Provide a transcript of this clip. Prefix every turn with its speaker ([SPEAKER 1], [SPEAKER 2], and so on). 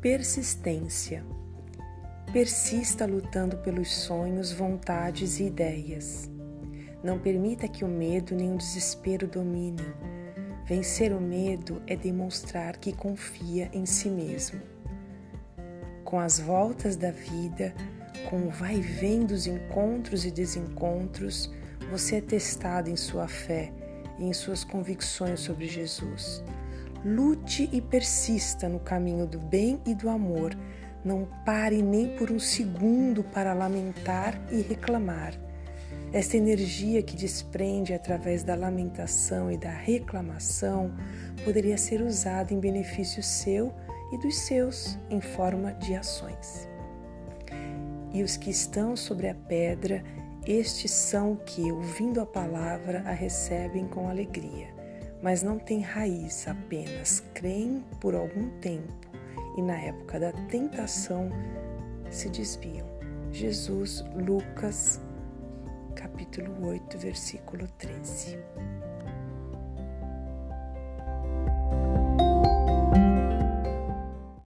[SPEAKER 1] Persistência. Persista lutando pelos sonhos, vontades e ideias. Não permita que o medo nem o desespero dominem. Vencer o medo é demonstrar que confia em si mesmo. Com as voltas da vida, com o vai vem dos encontros e desencontros, você é testado em sua fé e em suas convicções sobre Jesus. Lute e persista no caminho do bem e do amor. Não pare nem por um segundo para lamentar e reclamar. Esta energia que desprende através da lamentação e da reclamação poderia ser usada em benefício seu e dos seus em forma de ações. E os que estão sobre a pedra estes são que, ouvindo a palavra, a recebem com alegria, mas não têm raiz, apenas creem por algum tempo e, na época da tentação, se desviam. Jesus, Lucas, capítulo 8, versículo 13.